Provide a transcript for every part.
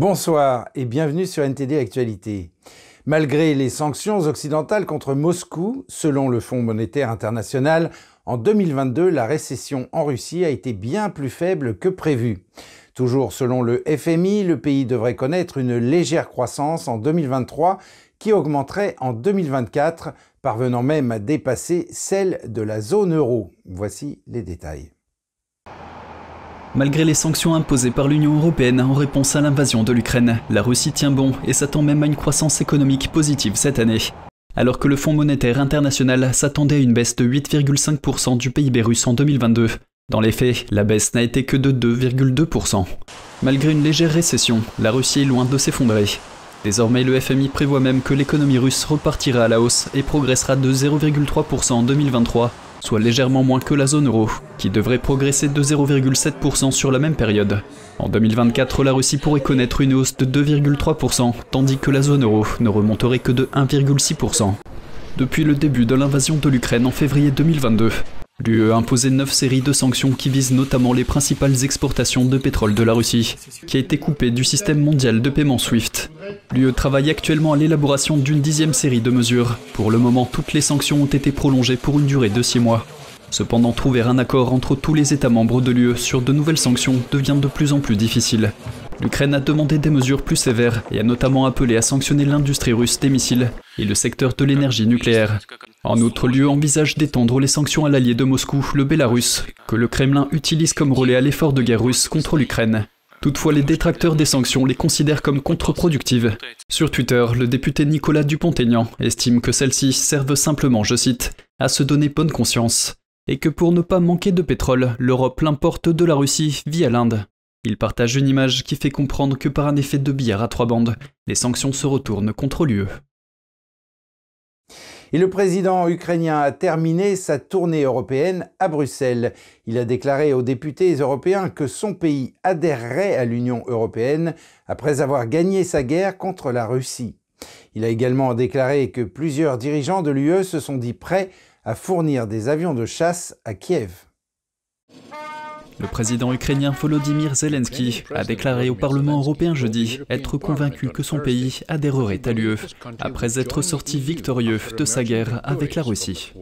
Bonsoir et bienvenue sur NTD Actualité. Malgré les sanctions occidentales contre Moscou, selon le Fonds monétaire international, en 2022, la récession en Russie a été bien plus faible que prévu. Toujours selon le FMI, le pays devrait connaître une légère croissance en 2023 qui augmenterait en 2024, parvenant même à dépasser celle de la zone euro. Voici les détails. Malgré les sanctions imposées par l'Union européenne en réponse à l'invasion de l'Ukraine, la Russie tient bon et s'attend même à une croissance économique positive cette année. Alors que le Fonds monétaire international s'attendait à une baisse de 8,5% du PIB russe en 2022. Dans les faits, la baisse n'a été que de 2,2%. Malgré une légère récession, la Russie est loin de s'effondrer. Désormais, le FMI prévoit même que l'économie russe repartira à la hausse et progressera de 0,3% en 2023 soit légèrement moins que la zone euro, qui devrait progresser de 0,7% sur la même période. En 2024, la Russie pourrait connaître une hausse de 2,3%, tandis que la zone euro ne remonterait que de 1,6%. Depuis le début de l'invasion de l'Ukraine en février 2022, L'UE a imposé 9 séries de sanctions qui visent notamment les principales exportations de pétrole de la Russie, qui a été coupée du système mondial de paiement SWIFT. L'UE travaille actuellement à l'élaboration d'une dixième série de mesures. Pour le moment, toutes les sanctions ont été prolongées pour une durée de 6 mois. Cependant, trouver un accord entre tous les États membres de l'UE sur de nouvelles sanctions devient de plus en plus difficile. L'Ukraine a demandé des mesures plus sévères et a notamment appelé à sanctionner l'industrie russe des missiles et le secteur de l'énergie nucléaire. En outre, l'UE envisage d'étendre les sanctions à l'allié de Moscou, le Bélarus, que le Kremlin utilise comme relais à l'effort de guerre russe contre l'Ukraine. Toutefois, les détracteurs des sanctions les considèrent comme contre-productives. Sur Twitter, le député Nicolas Dupont-Aignan estime que celles-ci servent simplement, je cite, à se donner bonne conscience, et que pour ne pas manquer de pétrole, l'Europe l'importe de la Russie via l'Inde. Il partage une image qui fait comprendre que par un effet de billard à trois bandes, les sanctions se retournent contre l'UE. Et le président ukrainien a terminé sa tournée européenne à Bruxelles. Il a déclaré aux députés européens que son pays adhérerait à l'Union européenne après avoir gagné sa guerre contre la Russie. Il a également déclaré que plusieurs dirigeants de l'UE se sont dit prêts à fournir des avions de chasse à Kiev. Le président ukrainien Volodymyr Zelensky a déclaré au Parlement européen jeudi être convaincu que son pays adhérerait à l'UE après être sorti victorieux de sa guerre avec la Russie.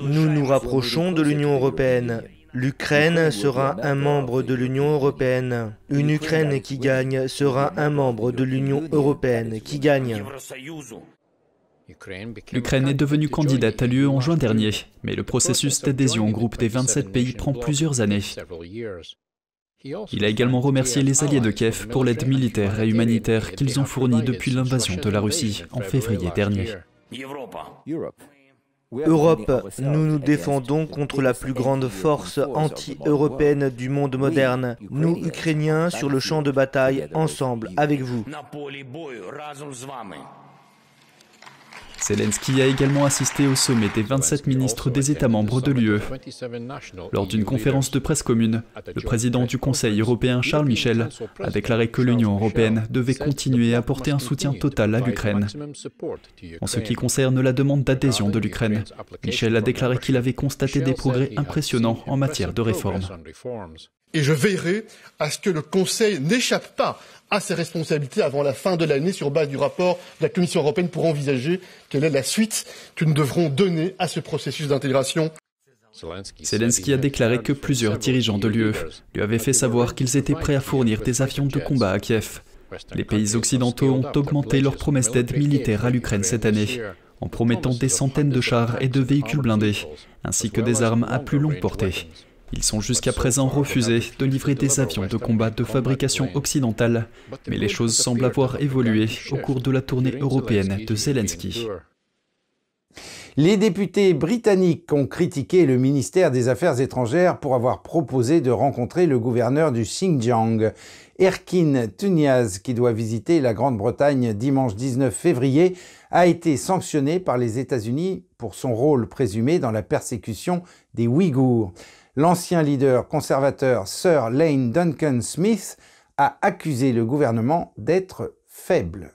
Nous nous rapprochons de l'Union européenne. L'Ukraine sera un membre de l'Union européenne. Une Ukraine qui gagne sera un membre de l'Union européenne qui gagne. L'Ukraine est devenue candidate à l'UE en juin dernier, mais le processus d'adhésion au groupe des 27 pays prend plusieurs années. Il a également remercié les alliés de Kiev pour l'aide militaire et humanitaire qu'ils ont fournie depuis l'invasion de la Russie en février dernier. Europe, nous nous défendons contre la plus grande force anti-européenne du monde moderne. Nous, Ukrainiens, sur le champ de bataille, ensemble, avec vous. Zelensky a également assisté au sommet des 27 ministres des États membres de l'UE. Lors d'une conférence de presse commune, le président du Conseil européen Charles Michel a déclaré que l'Union européenne devait continuer à apporter un soutien total à l'Ukraine. En ce qui concerne la demande d'adhésion de l'Ukraine, Michel a déclaré qu'il avait constaté des progrès impressionnants en matière de réforme. Et je veillerai à ce que le Conseil n'échappe pas à ses responsabilités avant la fin de l'année sur base du rapport de la Commission européenne pour envisager quelle est la suite que nous devrons donner à ce processus d'intégration. Zelensky a déclaré que plusieurs dirigeants de l'UE lui avaient fait savoir qu'ils étaient prêts à fournir des avions de combat à Kiev. Les pays occidentaux ont augmenté leurs promesses d'aide militaire à l'Ukraine cette année, en promettant des centaines de chars et de véhicules blindés, ainsi que des armes à plus longue portée. Ils sont jusqu'à présent refusés de livrer des avions de combat de fabrication occidentale, mais les choses semblent avoir évolué au cours de la tournée européenne de Zelensky. Les députés britanniques ont critiqué le ministère des Affaires étrangères pour avoir proposé de rencontrer le gouverneur du Xinjiang, Erkin Tuniaz, qui doit visiter la Grande-Bretagne dimanche 19 février, a été sanctionné par les États-Unis pour son rôle présumé dans la persécution des Ouïghours l'ancien leader conservateur Sir Lane Duncan Smith a accusé le gouvernement d'être faible.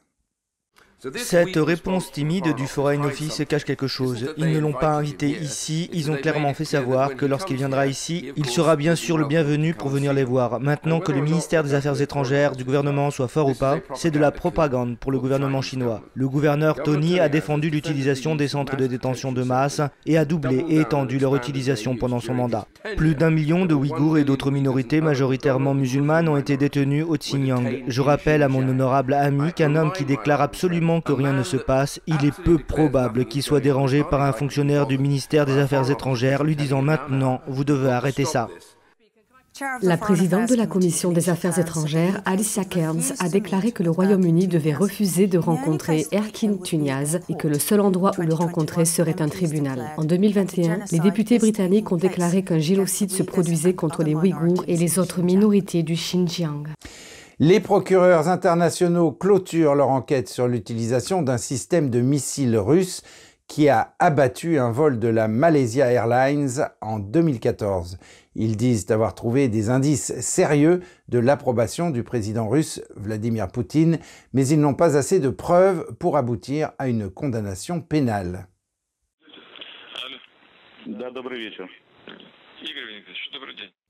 Cette réponse timide du Foreign Office cache quelque chose. Ils ne l'ont pas invité ici, ils ont clairement fait savoir que lorsqu'il viendra ici, il sera bien sûr le bienvenu pour venir les voir. Maintenant que le ministère des Affaires étrangères du gouvernement soit fort ou pas, c'est de la propagande pour le gouvernement chinois. Le gouverneur Tony a défendu l'utilisation des centres de détention de masse et a doublé et étendu leur utilisation pendant son mandat. Plus d'un million de Ouïghours et d'autres minorités majoritairement musulmanes ont été détenus au Xinjiang. Je rappelle à mon honorable ami qu'un homme qui déclare absolument que rien ne se passe, il est peu probable qu'il soit dérangé par un fonctionnaire du ministère des Affaires étrangères lui disant maintenant, vous devez arrêter ça. La présidente de la Commission des Affaires étrangères, Alicia Kearns, a déclaré que le Royaume-Uni devait refuser de rencontrer Erkin Tunyaz et que le seul endroit où le rencontrer serait un tribunal. En 2021, les députés britanniques ont déclaré qu'un génocide se produisait contre les Ouïghours et les autres minorités du Xinjiang. Les procureurs internationaux clôturent leur enquête sur l'utilisation d'un système de missiles russe qui a abattu un vol de la Malaysia Airlines en 2014. Ils disent avoir trouvé des indices sérieux de l'approbation du président russe Vladimir Poutine, mais ils n'ont pas assez de preuves pour aboutir à une condamnation pénale.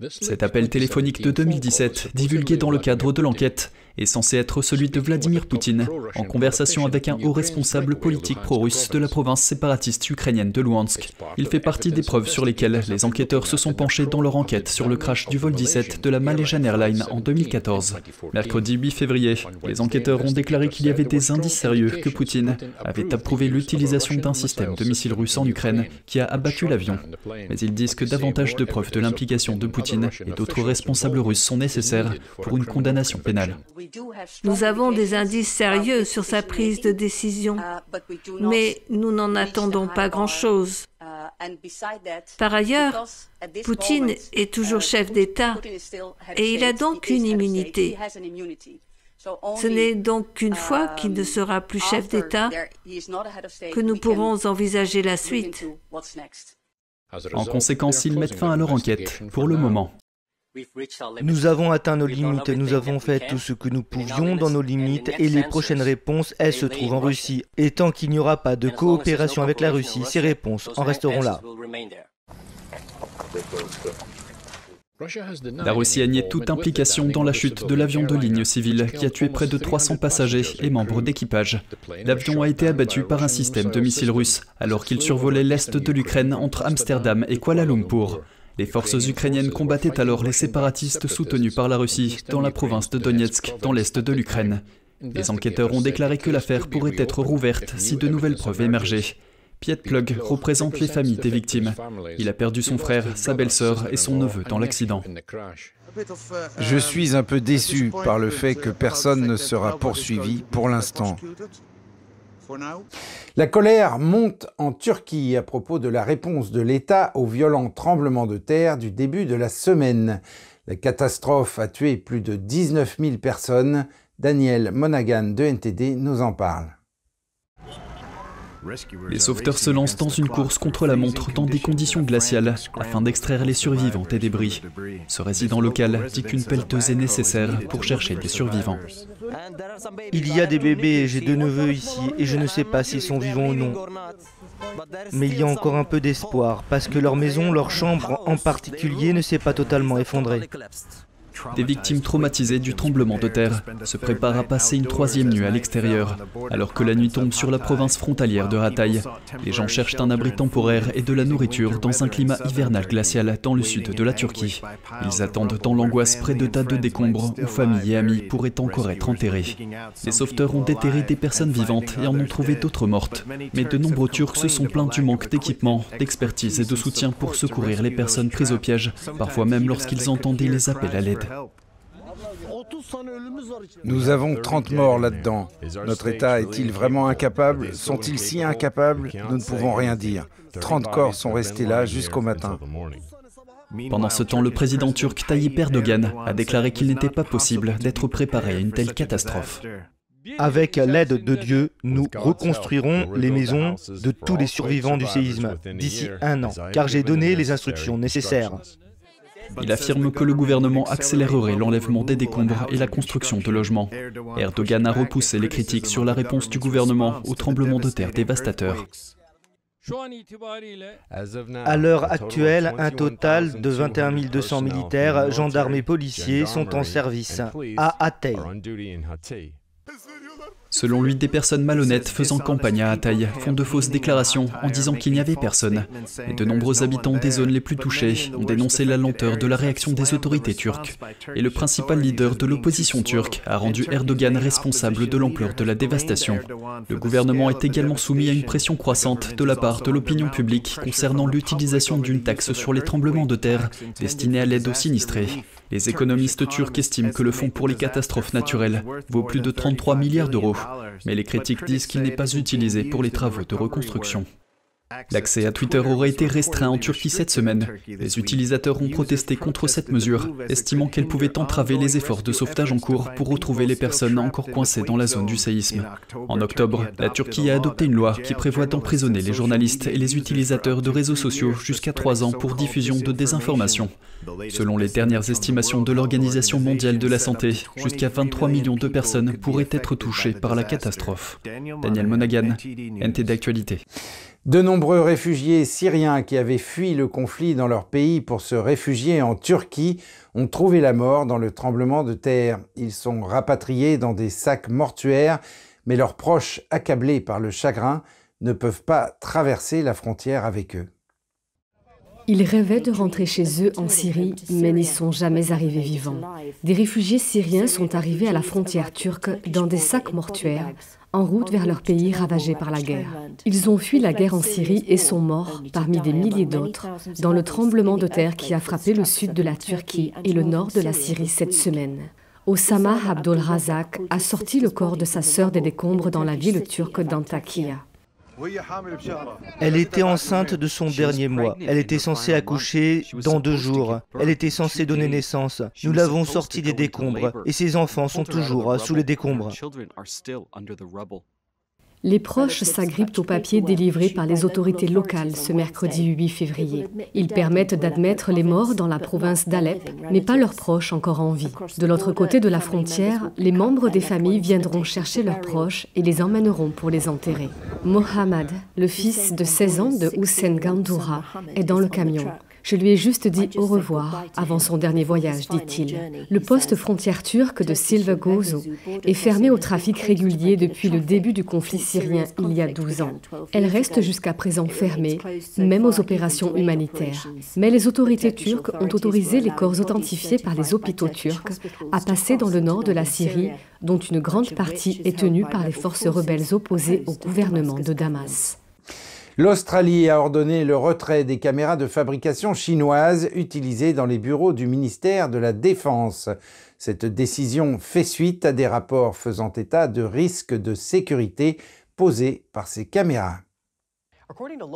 Cet appel téléphonique de 2017, divulgué dans le cadre de l'enquête, est censé être celui de Vladimir Poutine, en conversation avec un haut responsable politique pro-russe de la province séparatiste ukrainienne de Luhansk. Il fait partie des preuves sur lesquelles les enquêteurs se sont penchés dans leur enquête sur le crash du vol 17 de la Malaysian Airlines en 2014. Mercredi 8 février, les enquêteurs ont déclaré qu'il y avait des indices sérieux que Poutine avait approuvé l'utilisation d'un système de missiles russes en Ukraine qui a abattu l'avion. Mais ils disent que davantage de preuves de l'implication de Poutine et d'autres responsables russes sont nécessaires pour une condamnation pénale. Nous avons des indices sérieux sur sa prise de décision, mais nous n'en attendons pas grand-chose. Par ailleurs, Poutine est toujours chef d'État et il a donc une immunité. Ce n'est donc qu'une fois qu'il ne sera plus chef d'État que nous pourrons envisager la suite. En conséquence, ils mettent fin à leur enquête, pour le moment. Nous avons atteint nos limites, nous avons fait tout ce que nous pouvions dans nos limites et les prochaines réponses, elles se trouvent en Russie. Et tant qu'il n'y aura pas de coopération avec la Russie, ces réponses en resteront là. La Russie a nié toute implication dans la chute de l'avion de ligne civile qui a tué près de 300 passagers et membres d'équipage. L'avion a été abattu par un système de missiles russes alors qu'il survolait l'est de l'Ukraine entre Amsterdam et Kuala Lumpur. Les forces ukrainiennes combattaient alors les séparatistes soutenus par la Russie dans la province de Donetsk, dans l'est de l'Ukraine. Les enquêteurs ont déclaré que l'affaire pourrait être rouverte si de nouvelles preuves émergeaient. Piet Plug représente les familles des victimes. Il a perdu son frère, sa belle-sœur et son neveu dans l'accident. Je suis un peu déçu par le fait que personne ne sera poursuivi pour l'instant. La colère monte en Turquie à propos de la réponse de l'État au violent tremblement de terre du début de la semaine. La catastrophe a tué plus de 19 000 personnes. Daniel Monaghan de NTD nous en parle. Les sauveteurs se lancent dans une course contre la montre dans des conditions glaciales afin d'extraire les survivants des débris. Ce résident local dit qu'une pelleteuse est nécessaire pour chercher des survivants. Il y a des bébés, j'ai deux neveux ici et je ne sais pas s'ils sont vivants ou non. Mais il y a encore un peu d'espoir parce que leur maison, leur chambre en particulier, ne s'est pas totalement effondrée. Des victimes traumatisées du tremblement de terre se préparent à passer une troisième nuit à l'extérieur. Alors que la nuit tombe sur la province frontalière de Hatay, les gens cherchent un abri temporaire et de la nourriture dans un climat hivernal glacial dans le sud de la Turquie. Ils attendent dans l'angoisse près de tas de décombres où familles et amis pourraient encore être enterrés. Les sauveteurs ont déterré des personnes vivantes et en ont trouvé d'autres mortes. Mais de nombreux Turcs se sont plaints du manque d'équipement, d'expertise et de soutien pour secourir les personnes prises au piège, parfois même lorsqu'ils entendaient les appels à l'aide. Nous avons 30 morts là-dedans. Notre État est-il vraiment incapable? Sont-ils si incapables? Nous ne pouvons rien dire. 30 corps sont restés là jusqu'au matin. Pendant ce temps, le président turc Tayyip Erdogan a déclaré qu'il n'était pas possible d'être préparé à une telle catastrophe. Avec l'aide de Dieu, nous reconstruirons les maisons de tous les survivants du séisme d'ici un an, car j'ai donné les instructions nécessaires. Il affirme que le gouvernement accélérerait l'enlèvement des décombres et la construction de logements. Erdogan a repoussé les critiques sur la réponse du gouvernement au tremblement de terre dévastateur. À l'heure actuelle, un total de 21 200 militaires, gendarmes et policiers sont en service à Hatay. Selon lui, des personnes malhonnêtes faisant campagne à Hatay font de fausses déclarations en disant qu'il n'y avait personne. Et de nombreux habitants des zones les plus touchées ont dénoncé la lenteur de la réaction des autorités turques. Et le principal leader de l'opposition turque a rendu Erdogan responsable de l'ampleur de la dévastation. Le gouvernement est également soumis à une pression croissante de la part de l'opinion publique concernant l'utilisation d'une taxe sur les tremblements de terre destinée à l'aide aux sinistrés. Les économistes turcs estiment que le fonds pour les catastrophes naturelles vaut plus de 33 milliards d'euros, mais les critiques disent qu'il n'est pas utilisé pour les travaux de reconstruction. L'accès à Twitter aurait été restreint en Turquie cette semaine. Les utilisateurs ont protesté contre cette mesure, estimant qu'elle pouvait entraver les efforts de sauvetage en cours pour retrouver les personnes encore coincées dans la zone du séisme. En octobre, la Turquie a adopté une loi qui prévoit d'emprisonner les journalistes et les utilisateurs de réseaux sociaux jusqu'à trois ans pour diffusion de désinformation. Selon les dernières estimations de l'Organisation mondiale de la santé, jusqu'à 23 millions de personnes pourraient être touchées par la catastrophe. Daniel Monaghan, NT d'actualité. De nombreux réfugiés syriens qui avaient fui le conflit dans leur pays pour se réfugier en Turquie ont trouvé la mort dans le tremblement de terre. Ils sont rapatriés dans des sacs mortuaires, mais leurs proches, accablés par le chagrin, ne peuvent pas traverser la frontière avec eux. Ils rêvaient de rentrer chez eux en Syrie, mais n'y sont jamais arrivés vivants. Des réfugiés syriens sont arrivés à la frontière turque dans des sacs mortuaires en route vers leur pays ravagé par la guerre. Ils ont fui la guerre en Syrie et sont morts, parmi des milliers d'autres, dans le tremblement de terre qui a frappé le sud de la Turquie et le nord de la Syrie cette semaine. Osama Abdul Razak a sorti le corps de sa sœur des décombres dans la ville turque d'Antakya. Elle était enceinte de son dernier mois. Elle était censée accoucher dans deux jours. Elle était censée donner naissance. Nous l'avons sortie des décombres et ses enfants sont toujours sous les décombres. Les proches s'agrippent aux papiers délivrés par les autorités locales ce mercredi 8 février. Ils permettent d'admettre les morts dans la province d'Alep, mais pas leurs proches encore en vie. De l'autre côté de la frontière, les membres des familles viendront chercher leurs proches et les emmèneront pour les enterrer. Mohamed, le fils de 16 ans de Hussein Gandoura, est dans le camion. Je lui ai juste dit au revoir avant son dernier voyage, dit-il. Le poste frontière turc de Silva Gozo est fermé au trafic régulier depuis le début du conflit syrien il y a 12 ans. Elle reste jusqu'à présent fermée, même aux opérations humanitaires. Mais les autorités turques ont autorisé les corps authentifiés par les hôpitaux turcs à passer dans le nord de la Syrie, dont une grande partie est tenue par les forces rebelles opposées au gouvernement de Damas. L'Australie a ordonné le retrait des caméras de fabrication chinoises utilisées dans les bureaux du ministère de la Défense. Cette décision fait suite à des rapports faisant état de risques de sécurité posés par ces caméras.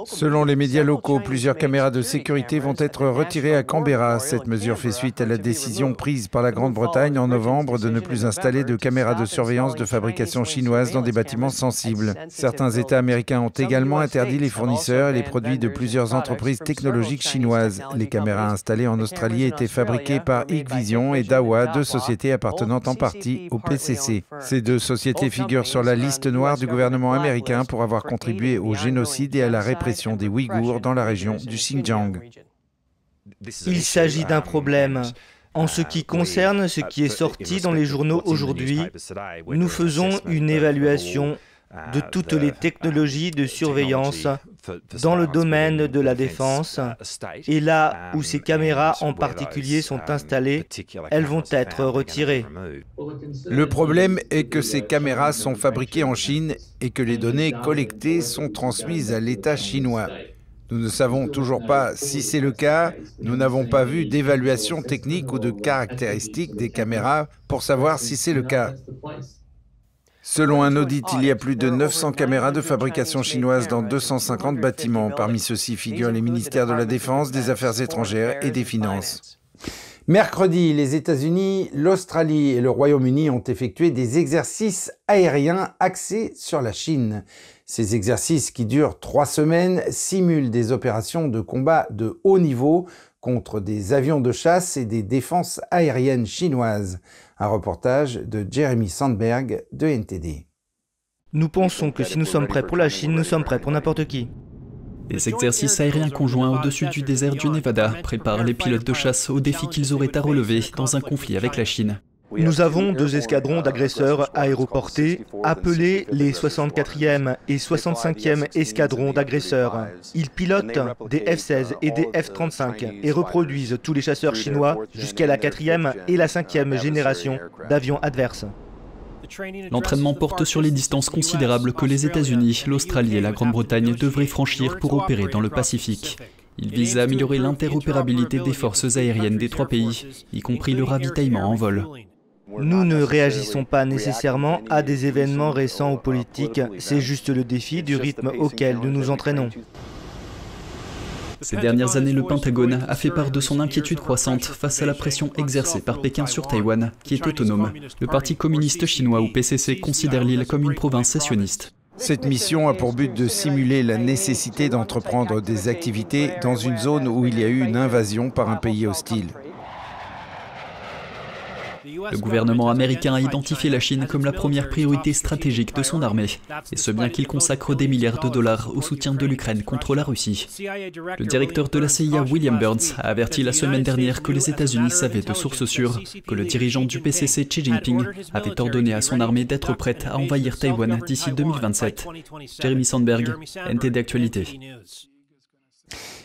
Selon les médias locaux, plusieurs caméras de sécurité vont être retirées à Canberra. Cette mesure fait suite à la décision prise par la Grande-Bretagne en novembre de ne plus installer de caméras de surveillance de fabrication chinoise dans des bâtiments sensibles. Certains États américains ont également interdit les fournisseurs et les produits de plusieurs entreprises technologiques chinoises. Les caméras installées en Australie étaient fabriquées par Hikvision et Dahua, deux sociétés appartenant en partie au PCC. Ces deux sociétés figurent sur la liste noire du gouvernement américain pour avoir contribué au génocide à la répression des Ouïghours dans la région du Xinjiang. Il s'agit d'un problème. En ce qui concerne ce qui est sorti dans les journaux aujourd'hui, nous faisons une évaluation de toutes les technologies de surveillance dans le domaine de la défense. Et là où ces caméras en particulier sont installées, elles vont être retirées. Le problème est que ces caméras sont fabriquées en Chine et que les données collectées sont transmises à l'État chinois. Nous ne savons toujours pas si c'est le cas. Nous n'avons pas vu d'évaluation technique ou de caractéristiques des caméras pour savoir si c'est le cas. Selon un audit, il y a plus de 900 caméras de fabrication chinoise dans 250 bâtiments. Parmi ceux-ci figurent les ministères de la Défense, des Affaires étrangères et des Finances. Mercredi, les États-Unis, l'Australie et le Royaume-Uni ont effectué des exercices aériens axés sur la Chine. Ces exercices qui durent trois semaines simulent des opérations de combat de haut niveau contre des avions de chasse et des défenses aériennes chinoises. Un reportage de Jeremy Sandberg de NTD. Nous pensons que si nous sommes prêts pour la Chine, nous sommes prêts pour n'importe qui. Les exercices aériens conjoints au-dessus du désert du Nevada préparent les pilotes de chasse aux défis qu'ils auraient à relever dans un conflit avec la Chine. Nous avons deux escadrons d'agresseurs aéroportés appelés les 64e et 65e escadrons d'agresseurs. Ils pilotent des F-16 et des F-35 et reproduisent tous les chasseurs chinois jusqu'à la quatrième et la cinquième génération d'avions adverses. L'entraînement porte sur les distances considérables que les États-Unis, l'Australie et la Grande-Bretagne devraient franchir pour opérer dans le Pacifique. Il vise à améliorer l'interopérabilité des forces aériennes des trois pays, y compris le ravitaillement en vol. Nous ne réagissons pas nécessairement à des événements récents ou politiques, c'est juste le défi du rythme auquel nous nous entraînons. Ces dernières années, le Pentagone a fait part de son inquiétude croissante face à la pression exercée par Pékin sur Taïwan, qui est autonome. Le Parti communiste chinois ou PCC considère l'île comme une province sessionniste. Cette mission a pour but de simuler la nécessité d'entreprendre des activités dans une zone où il y a eu une invasion par un pays hostile. Le gouvernement américain a identifié la Chine comme la première priorité stratégique de son armée, et ce bien qu'il consacre des milliards de dollars au soutien de l'Ukraine contre la Russie. Le directeur de la CIA, William Burns, a averti la semaine dernière que les États-Unis savaient de sources sûres que le dirigeant du PCC, Xi Jinping, avait ordonné à son armée d'être prête à envahir Taïwan d'ici 2027. Jeremy Sandberg, NTD Actualité.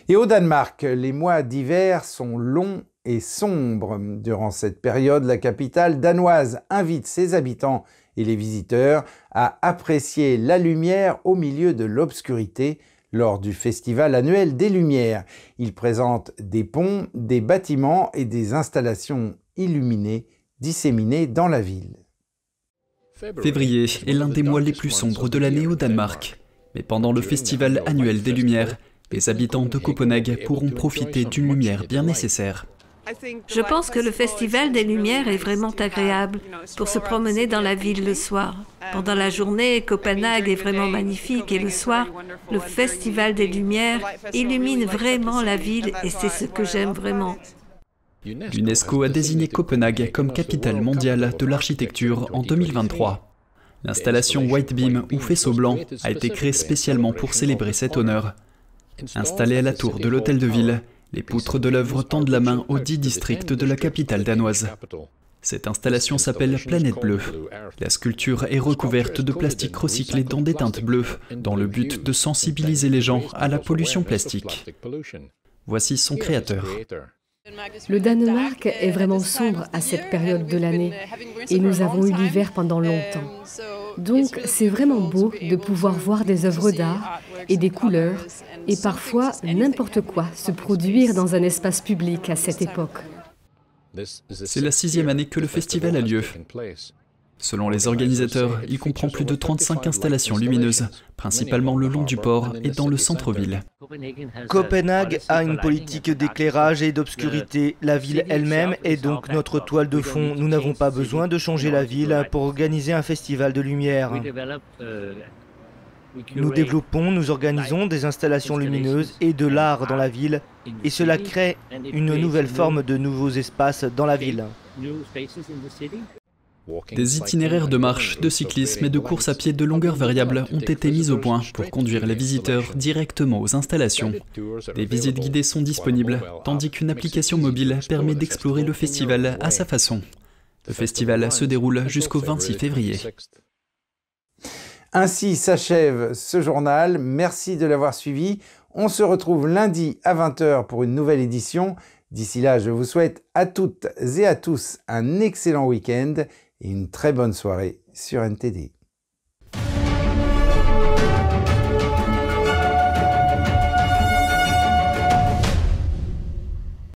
Et au Danemark, les mois d'hiver sont longs et sombre. Durant cette période, la capitale danoise invite ses habitants et les visiteurs à apprécier la lumière au milieu de l'obscurité lors du festival annuel des Lumières. Il présente des ponts, des bâtiments et des installations illuminées disséminées dans la ville. Février est l'un des mois les plus sombres de l'année au Danemark. Mais pendant le festival annuel des Lumières, les habitants de Copenhague pourront profiter d'une lumière bien nécessaire. Je pense que le Festival des Lumières est vraiment agréable pour se promener dans la ville le soir. Pendant la journée, Copenhague est vraiment magnifique et le soir, le Festival des Lumières illumine vraiment la ville et c'est ce que j'aime vraiment. L'UNESCO a désigné Copenhague comme capitale mondiale de l'architecture en 2023. L'installation White Beam ou faisceau blanc a été créée spécialement pour célébrer cet honneur. Installée à la tour de l'hôtel de ville, les poutres de l'œuvre tendent la main aux dix districts de la capitale danoise. Cette installation s'appelle Planète Bleue. La sculpture est recouverte de plastique recyclé dans des teintes bleues, dans le but de sensibiliser les gens à la pollution plastique. Voici son créateur. Le Danemark est vraiment sombre à cette période de l'année et nous avons eu l'hiver pendant longtemps. Donc c'est vraiment beau de pouvoir voir des œuvres d'art et des couleurs et parfois n'importe quoi se produire dans un espace public à cette époque. C'est la sixième année que le festival a lieu. Selon les organisateurs, il comprend plus de 35 installations lumineuses, principalement le long du port et dans le centre-ville. Copenhague a une politique d'éclairage et d'obscurité. La ville elle-même est donc notre toile de fond. Nous n'avons pas besoin de changer la ville pour organiser un festival de lumière. Nous développons, nous organisons des installations lumineuses et de l'art dans la ville, et cela crée une nouvelle forme de nouveaux espaces dans la ville. Des itinéraires de marche, de cyclisme et de course à pied de longueur variable ont été mis au point pour conduire les visiteurs directement aux installations. Des visites guidées sont disponibles, tandis qu'une application mobile permet d'explorer le festival à sa façon. Le festival se déroule jusqu'au 26 février. Ainsi s'achève ce journal. Merci de l'avoir suivi. On se retrouve lundi à 20h pour une nouvelle édition. D'ici là, je vous souhaite à toutes et à tous un excellent week-end une très bonne soirée sur NTD.